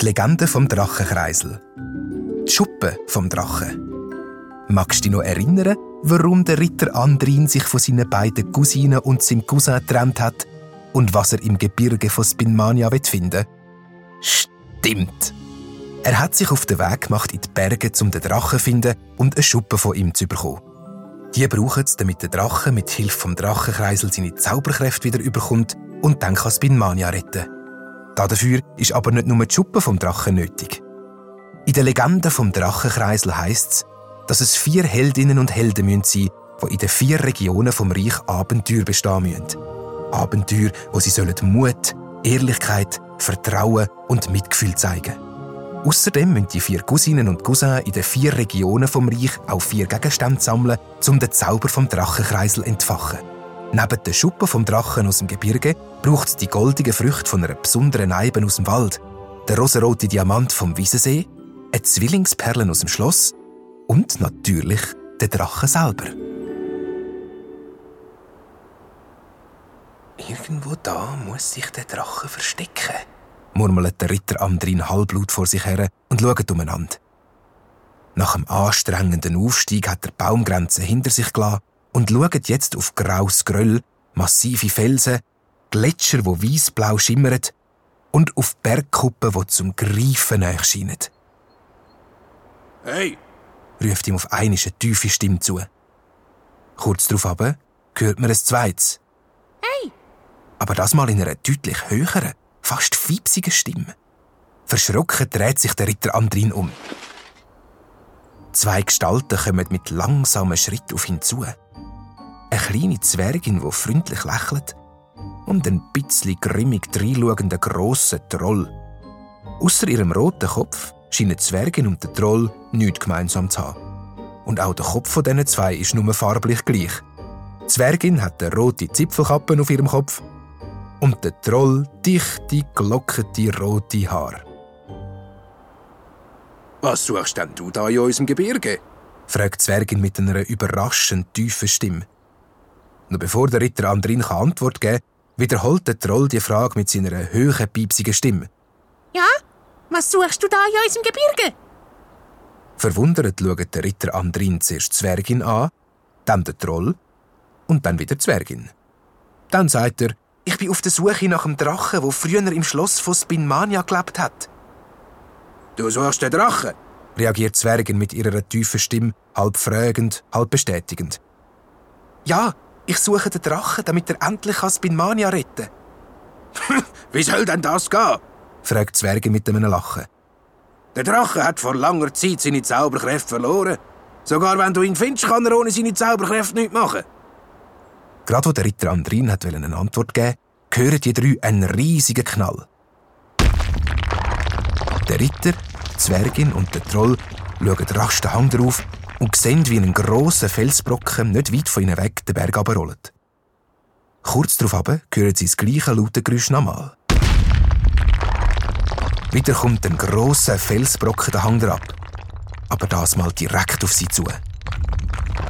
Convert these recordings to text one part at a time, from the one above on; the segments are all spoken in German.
Die Legende vom Drachenkreisel. Die Schuppe vom Drachen. Magst du dich noch erinnern, warum der Ritter Andrin sich von seinen beiden Cousinen und seinem Cousin getrennt hat und was er im Gebirge von Spinmania finden will? Stimmt! Er hat sich auf den Weg gemacht in die Berge, um den Drachen zu finden und eine Schuppe von ihm zu bekommen. Die brauchen es, damit der Drache mit Hilfe vom Drachenkreisel seine Zauberkräfte wieder überkommt und dann kann Spinmania retten. Dafür ist aber nicht nur die Schuppe vom Drachen nötig. In der Legende vom Drachenkreisel heißt es, dass es vier Heldinnen und Helden sein müssen, die in den vier Regionen vom Reich Abenteuer bestehen müssen. Abenteuer, wo sie Mut, Ehrlichkeit, Vertrauen und Mitgefühl zeigen Außerdem müssen die vier Cousinen und Cousins in den vier Regionen vom Reich auch vier Gegenstände sammeln, um den Zauber vom Drachenkreisel zu entfachen. Neben den Schuppen vom Drachen aus dem Gebirge braucht es die goldigen Früchte von einer besonderen Eibe aus dem Wald, der rosarote Diamant vom Wiesensee, eine Zwillingsperlen aus dem Schloss und natürlich den Drachen selber. Irgendwo da muss sich der Drache verstecken, murmelt der Ritter Andrin halblaut vor sich her und schaut umeinander. Nach einem anstrengenden Aufstieg hat er Baumgrenze hinter sich gelassen und schaut jetzt auf graues Gröll, massive Felsen, Gletscher, wo weißblau schimmern und auf Bergkuppen, die zum Greifen erscheinen. Hey, ruft ihm auf einmal eine tiefe Stimme zu. Kurz darauf aber hört man ein zweites. Hey! Aber das mal in einer deutlich höheren, fast fiepsigen Stimme. Verschrocken dreht sich der Ritter Andrin um. Zwei Gestalten kommen mit langsamen Schritt auf ihn zu. Eine kleine Zwergin, die freundlich lächelt, und ein bisschen grimmig dreinschauender grosser Troll. Außer ihrem roten Kopf scheinen die Zwergin und der Troll nichts gemeinsam zu haben. Und auch der Kopf von diesen zwei ist nur farblich gleich. Die Zwergin hat eine rote Zipfelkappe auf ihrem Kopf und der Troll dichte, glockete rote Haar. Was suchst denn du da in unserem Gebirge? fragt die Zwergin mit einer überraschend tiefen Stimme. Noch bevor der Ritter Andrin Antwort geben kann, wiederholt der Troll die Frage mit seiner hohen, piepsigen Stimme. Ja, was suchst du da in unserem Gebirge? Verwundert schaut der Ritter Andrin zuerst die Zwergin an, dann den Troll und dann wieder die Zwergin. Dann sagt er, ich bin auf der Suche nach dem Drachen, wo früher im Schloss von Spinmania gelebt hat. Du suchst den Drachen? reagiert die Zwergin mit ihrer tiefen Stimme, halb fragend, halb bestätigend. Ja, ich suche den Drachen, damit er endlich Spinmania retten kann. Wie soll denn das gehen? fragt die Zwergin mit einem Lachen. Der Drache hat vor langer Zeit seine Zauberkräfte verloren. Sogar wenn du ihn findest, kann er ohne seine Zauberkräfte nichts machen. Gerade als der Ritter Andrin hat eine Antwort geben hören die drei einen riesigen Knall. Der Ritter, die Zwergin und der Troll schauen rasch den Hang drauf und sehen, wie ein grosser Felsbrocken nicht weit von ihnen weg den Berg runterrollt. Kurz darauf hören sie das gleiche laute Geräusch nochmal. Wieder kommt ein grosser Felsbrocken den Hang ab. Aber das mal direkt auf sie zu.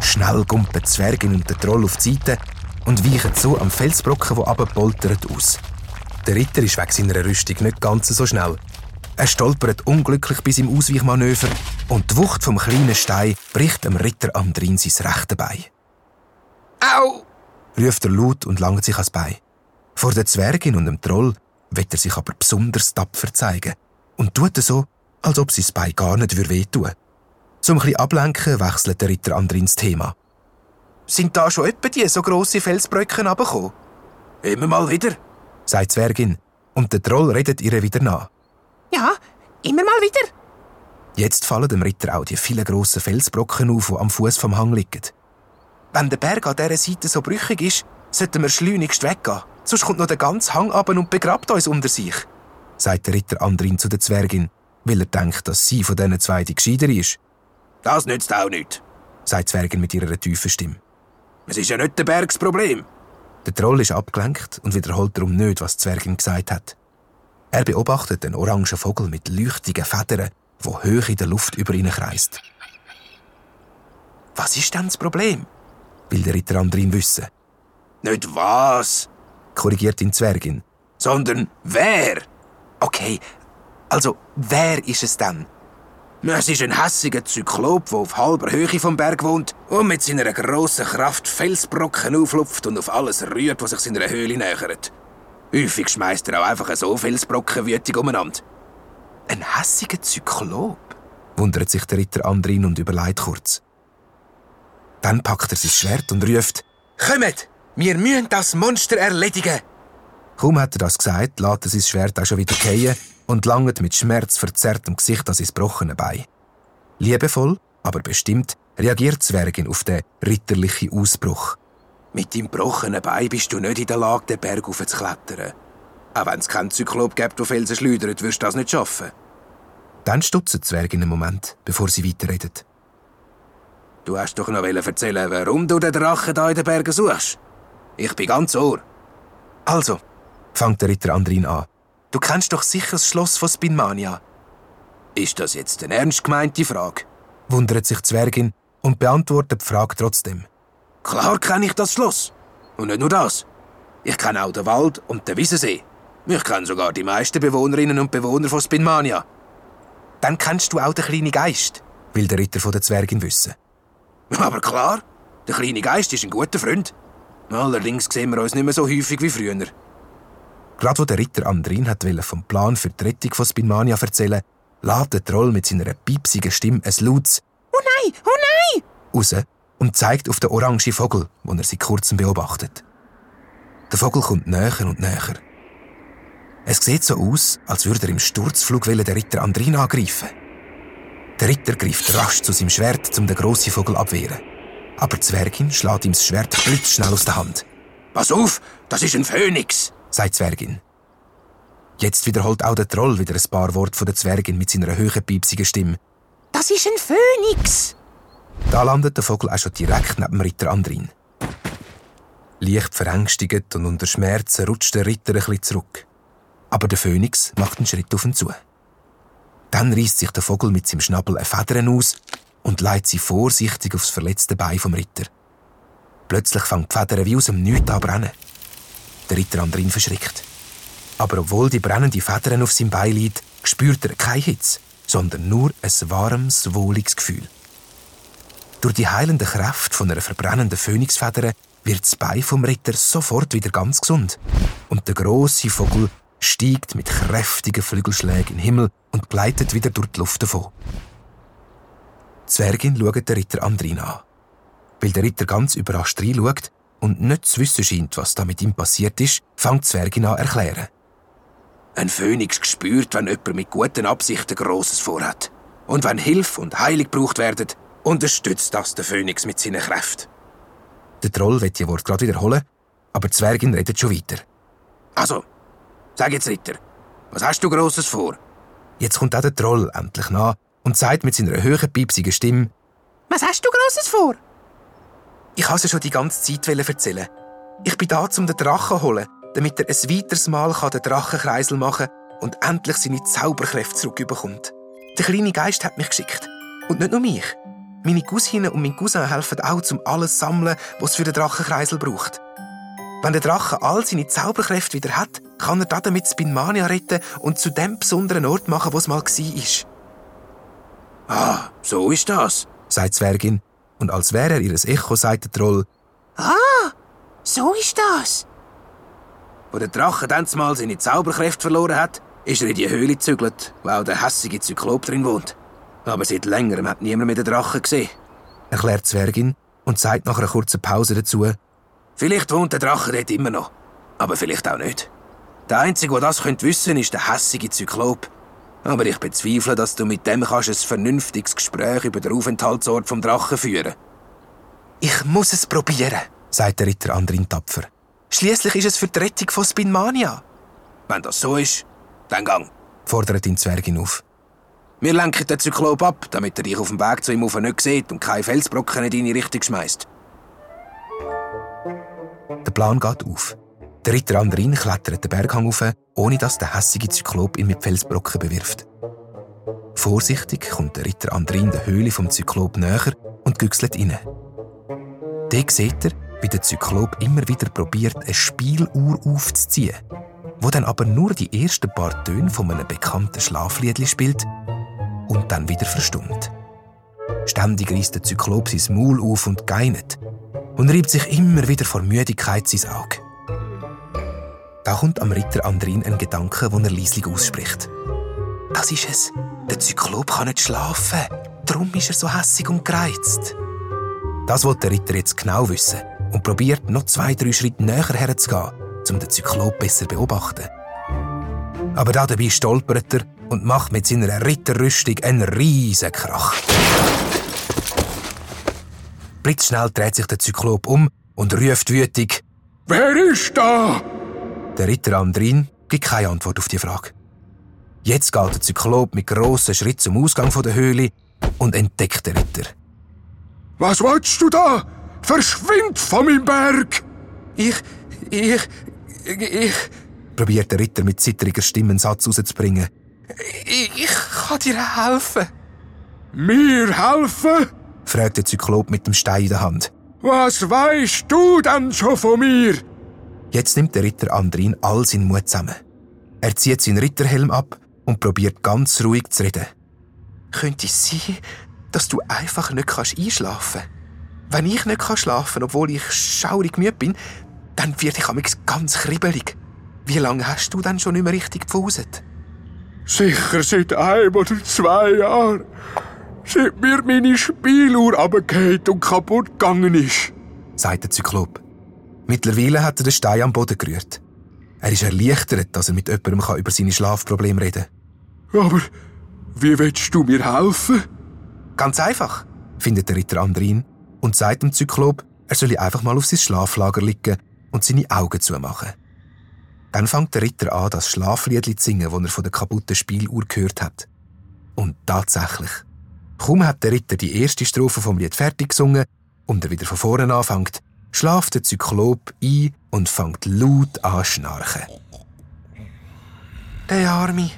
Schnell gumpen die Zwergin und der Troll auf die Seite und weichen so am Felsbrocken, der abpoltert, aus. Der Ritter ist wegen seiner Rüstung nicht ganz so schnell. Er stolpert unglücklich bis im Ausweichmanöver und die Wucht vom kleinen Stein bricht dem Ritter Andrin sein rechte Bein. Au! ruft er laut und langt sich ans Bein. Vor der Zwergin und dem Troll wird er sich aber besonders tapfer zeigen und tut so, als ob sein Bein gar nicht wehtun würde. Zum ein ablenken wechselt der Ritter Andrin ins Thema. Sind da schon etwa die so grosse Felsbrücken abgekommen? Immer mal wieder, sagt die Zwergin, und der Troll redet ihr wieder nach. Ja, immer mal wieder. Jetzt fallen dem Ritter auch die vielen grossen Felsbrocken auf, die am Fuß vom Hang liegen. Wenn der Berg an dieser Seite so brüchig ist, sollten wir schleunigst weggehen. Sonst kommt noch der ganze Hang ab und begrabt uns unter sich, sagt der Ritter Andrin zu der Zwergin, weil er denkt, dass sie von diesen zwei die gescheiter ist. Das nützt auch nichts, sagt die Zwergin mit ihrer tiefen Stimme. Es ist ja nicht der Bergsproblem. Der Troll ist abgelenkt und wiederholt darum nicht, was die Zwergin gesagt hat. Er beobachtet einen orangen Vogel mit leuchtigen Federn, der hoch in der Luft über ihn kreist. Was ist denn das Problem? will der Ritter Andrin wissen. Nicht was? korrigiert ihn Zwergin. sondern wer. Okay, also wer ist es dann? Es ist ein hässiger Zyklop, der auf halber Höhe vom Berg wohnt und mit seiner grossen Kraft Felsbrocken auflupft und auf alles rührt, was sich seiner Höhle nähert. Häufig schmeißt er auch einfach so Felsbrocken wütig umeinander. Ein hässiger Zyklop? wundert sich der Ritter Andrin und überlegt kurz. Dann packt er sein Schwert und ruft: Kommt! Wir müssen das Monster erledigen! Kaum hat er das gesagt, lässt er sein Schwert auch schon wieder fallen und langt mit schmerzverzerrtem Gesicht an sein gebrochene Bein. Liebevoll, aber bestimmt, reagiert Zwergin auf den ritterlichen Ausbruch. Mit deinem gebrochenen Bein bist du nicht in der Lage, den Berg aufzuklettern. Auch wenn es keinen Zyklop gibt, der Felsen schleudert, wirst du das nicht schaffen. Dann stutzt die Zwergin einen Moment, bevor sie weiterredet. Du hast doch noch erzählen, warum du den Drachen da in den Bergen suchst. Ich bin ganz ohr. Also, fängt der Ritter Andrin an. Du kennst doch sicher das Schloss von Spinmania. Ist das jetzt eine ernst gemeinte Frage? Wundert sich die Zwergin und beantwortet die Frage trotzdem. Klar kenne ich das Schloss. Und nicht nur das. Ich kenne auch den Wald und den Wiesensee. Ich kenne sogar die meisten Bewohnerinnen und Bewohner von Spinmania. Dann kennst du auch den kleinen Geist, will der Ritter von der Zwergin wissen. Aber klar, der kleine Geist ist ein guter Freund. Allerdings sehen wir uns nicht mehr so häufig wie früher. Gerade wo der Ritter Andrin hat vom Plan für die Rettung von Spinmania erzählen, lädt der Troll mit seiner piepsigen Stimme ein lautes «Oh nein! Oh nein!» raus und zeigt auf den orangen Vogel, den er seit kurzem beobachtet. Der Vogel kommt näher und näher. Es sieht so aus, als würde er im Sturzflug den Ritter Andrin angreifen. Der Ritter greift rasch zu seinem Schwert, um den grossen Vogel abwehren. Aber die Zwergin schlägt ihm das Schwert blitzschnell aus der Hand. Pass auf, das ist ein Phönix! sagt die Zwergin. Jetzt wiederholt auch der Troll wieder ein paar Worte von der Zwergin mit seiner hohen, piepsigen Stimme. Das ist ein Phönix! Da landet der Vogel auch schon direkt neben dem Ritter Andrin. Leicht verängstigt und unter Schmerzen rutscht der Ritter ein bisschen zurück. Aber der Phönix macht einen Schritt auf ihn zu. Dann reißt sich der Vogel mit seinem Schnabel eine Federn aus und leitet sie vorsichtig aufs verletzte Bein vom Ritter. Plötzlich fängt die Feder wie aus dem Nichts an brennen. Der Ritter Andrin verschrickt. Aber obwohl die brennende Federn auf seinem Bein liegt, spürt er keine Hitze, sondern nur ein warmes, wohliges Gefühl. Durch die heilende Kraft von einer verbrennenden Phönixfeder wird das Bein vom Ritter sofort wieder ganz gesund. Und der große Vogel steigt mit kräftigen Flügelschlägen in den Himmel und gleitet wieder durch die Luft davon. Die Zwergin schaut den Ritter Andrin an. Weil der Ritter ganz überrascht reinschaut und nicht zu wissen scheint, was da mit ihm passiert ist, fängt die Zwergin an erklären. Ein Phönix spürt, wenn jemand mit guten Absichten Grosses vorhat. Und wenn Hilfe und Heilung gebraucht werden, unterstützt das der Phönix mit seinen Kräften. Der Troll wird die Wort gerade wiederholen, aber die Zwergin redet schon weiter. Also, sag jetzt, Ritter, was hast du Grosses vor? Jetzt kommt auch der Troll endlich nach und sagt mit seiner hohen, piepsigen Stimme: Was hast du Grosses vor? Ich habe es schon die ganze Zeit erzählen. Ich bin da, um den Drachen zu holen, damit er ein weiteres Mal den Drachenkreisel machen kann und endlich seine Zauberkräfte zurückbekommt. Der kleine Geist hat mich geschickt. Und nicht nur mich. Meine Cousine und mein Cousin helfen auch, um alles zu sammeln, was es für den Drachenkreisel braucht. Wenn der Drache all seine Zauberkräfte wieder hat, kann er damit Spinmania retten und zu dem besonderen Ort machen, wo es mal war. Ah, so ist das, sagt die Zwergin und als wäre er ihres Echo, sagt der Troll. Ah, so ist das. Wo der Drache dann mal seine Zauberkräfte verloren hat, ist er in die Höhle gezügelt, wo auch der hässige Zyklop drin wohnt. Aber seit längerem hat niemand mehr den Drachen gesehen. Erklärt die Zwergin und sagt nach einer kurzen Pause dazu. Vielleicht wohnt der Drache dort immer noch, aber vielleicht auch nicht. Der Einzige, der das wissen könnte, ist der hässige Zyklop. Aber ich bezweifle, dass du mit dem kannst ein vernünftiges Gespräch über den Aufenthaltsort vom Drachen führen Ich muss es probieren, sagt der Ritter Andrin tapfer. Schließlich ist es für die Rettung von Spinmania. Wenn das so ist, dann gang, fordert ihn Zwergin auf. Wir lenken den Zyklop ab, damit er dich auf dem Weg zu ihm nicht sieht und keine Felsbrocken in deine Richtung schmeißt. Der Plan geht auf. Der Ritter Andrin klettert den Berghang auf, ohne dass der hässige Zyklop ihn mit Felsbrocken bewirft. Vorsichtig kommt der Ritter Andrin der Höhle vom Zyklop näher und güchselt rein. Dort sieht er, wie der Zyklop immer wieder probiert, eine Spieluhr aufzuziehen. wo dann aber nur die ersten paar Töne von einem bekannten Schlafliedli spielt und dann wieder verstummt. Ständig reißt der Zyklop sein Maul auf und geinet und reibt sich immer wieder vor Müdigkeit sein Auge. Da kommt am Ritter Andrin ein Gedanke, den er leislich ausspricht. Das ist es. Der Zyklop kann nicht schlafen. Darum ist er so hässig und gereizt. Das will der Ritter jetzt genau wissen und probiert noch zwei, drei Schritte näher herzugehen, um den Zyklop besser zu beobachten. Aber da dabei stolpert er und macht mit seiner Ritterrüstung einen riesen Krach. Blitzschnell dreht sich der Zyklop um und ruft wütig: Wer ist da? Der Ritter Andrin gibt keine Antwort auf die Frage. Jetzt geht der Zyklop mit grossen Schritten zum Ausgang der Höhle und entdeckt den Ritter. Was willst du da? Verschwind von meinem Berg! Ich, ich, ich, probiert der Ritter mit zittriger Stimme einen Satz rauszubringen. ich, ich kann dir helfen. Mir helfen? fragt der Zyklop mit dem Stein in der Hand. Was weißt du denn schon von mir? Jetzt nimmt der Ritter Andrin all seinen Mut zusammen. Er zieht seinen Ritterhelm ab und probiert ganz ruhig zu reden. Könnte es sein, dass du einfach nicht kannst einschlafen kannst? Wenn ich nicht kann schlafen obwohl ich schaurig müde bin, dann werde ich amix ganz kribbelig. Wie lange hast du denn schon nicht mehr richtig gepfuset? Sicher seit einem oder zwei Jahren. Seit mir meine Spieluhr abgehängt und kaputt gegangen ist, sagt der Zyklop. Mittlerweile hat er den Stein am Boden gerührt. Er ist erleichtert, dass er mit jemandem über seine Schlafprobleme reden kann. Aber wie willst du mir helfen? Ganz einfach, findet der Ritter Andrin und sagt dem Zyklop, er solle einfach mal auf sein Schlaflager liegen und seine Augen zumachen. Dann fängt der Ritter an, das Schlafliedli zu singen, das er von der kaputten Spieluhr gehört hat. Und tatsächlich. Kaum hat der Ritter die erste Strophe vom Lied fertig gesungen und er wieder von vorne anfängt, schlaft der Zyklop ein und fängt laut an schnarchen. Der Arme,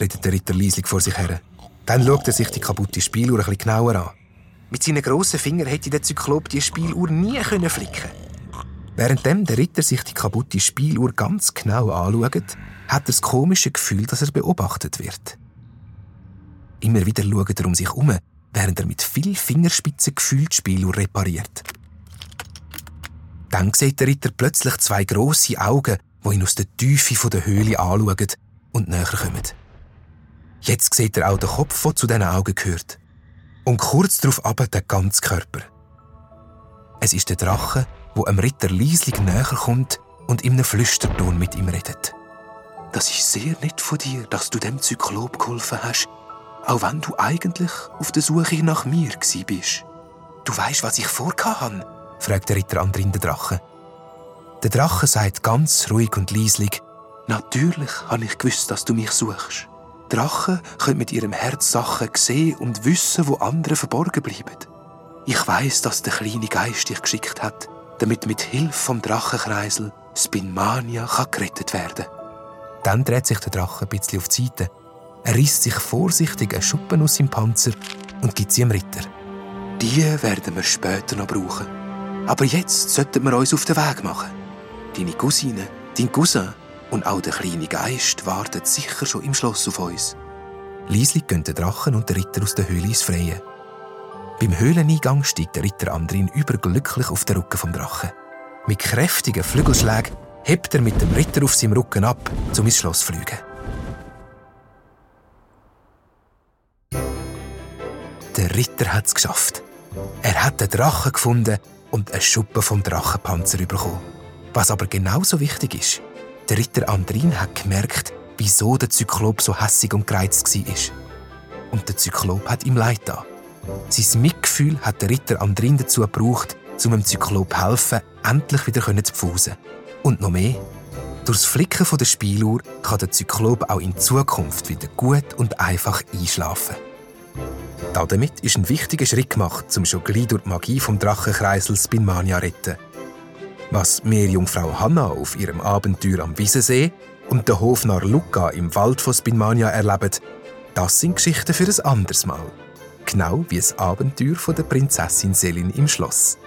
redet der Ritter leislich vor sich her. Dann schaut er sich die kaputte Spieluhr ein bisschen genauer an. Mit seinen grossen Fingern hätte der Zyklop die Spieluhr nie flicken können Währenddem der Ritter sich die kaputte Spieluhr ganz genau anschaut, hat er das komische Gefühl, dass er beobachtet wird. Immer wieder schaut er um sich herum, während er mit viel Fingerspitzen gefühlt die Spieluhr repariert. Dann sieht der Ritter plötzlich zwei grosse Augen, die ihn aus der Tiefe der Höhle anschauen und näher kommen. Jetzt sieht er auch den Kopf, der zu diesen Augen gehört. Und kurz darauf aber den ganzen Körper. Es ist der Drache, wo einem Ritter leislich näher kommt und in einem Flüsterton mit ihm redet. Das ist sehr nett von dir, dass du dem Zyklop geholfen hast, auch wenn du eigentlich auf der Suche nach mir bist. Du weißt, was ich vorgehabt fragt der Ritter Andrin den Drachen. Der Drache sagt ganz ruhig und leislich, Natürlich habe ich gewusst, dass du mich suchst. Drachen können mit ihrem Herz Sachen sehen und wissen, wo andere verborgen bleiben. Ich weiß, dass der kleine Geist dich geschickt hat, damit mit Hilfe vom Drachenkreisel Spinmania kann gerettet werden Dann dreht sich der Drache ein bisschen auf die Seite. Er reißt sich vorsichtig einen Schuppen aus seinem Panzer und gibt sie dem Ritter. Die werden wir später noch brauchen. Aber jetzt sollten wir uns auf den Weg machen. Deine Cousine, dein Cousin und auch der kleine Geist warten sicher schon im Schloss auf uns. Lieslich gehen der Drachen und der Ritter aus der Höhle ins Freie. Beim Höhleneingang steigt der Ritter Andrin überglücklich auf den Rücken vom Drachen. Mit kräftigen Flügelschlägen hebt er mit dem Ritter auf seinem Rücken ab, um ins Schloss zu fliegen. Der Ritter hat es geschafft. Er hat den Drachen gefunden und einen Schuppen vom Drachenpanzer bekommen. Was aber genauso wichtig ist, der Ritter Andrin hat gemerkt, wieso der Zyklop so hässig und gereizt war. Und der Zyklop hat ihm leid da. Sein Mitgefühl hat der Ritter Andrin dazu gebraucht, um dem Zyklop helfen, endlich wieder zu pfusen. Und noch mehr. Durchs Flicken der Spieluhr kann der Zyklop auch in Zukunft wieder gut und einfach einschlafen. Damit ist ein wichtiger Schritt gemacht, um schon gleich durch die Magie vom Drachenkreisel Spinmania zu retten. Was Meerjungfrau Hanna auf ihrem Abenteuer am Wiesensee und der Hofnarr Luca im Wald von Spinmania erleben, das sind Geschichten für ein anderes Mal genau wie das Abenteuer von der Prinzessin Selin im Schloss.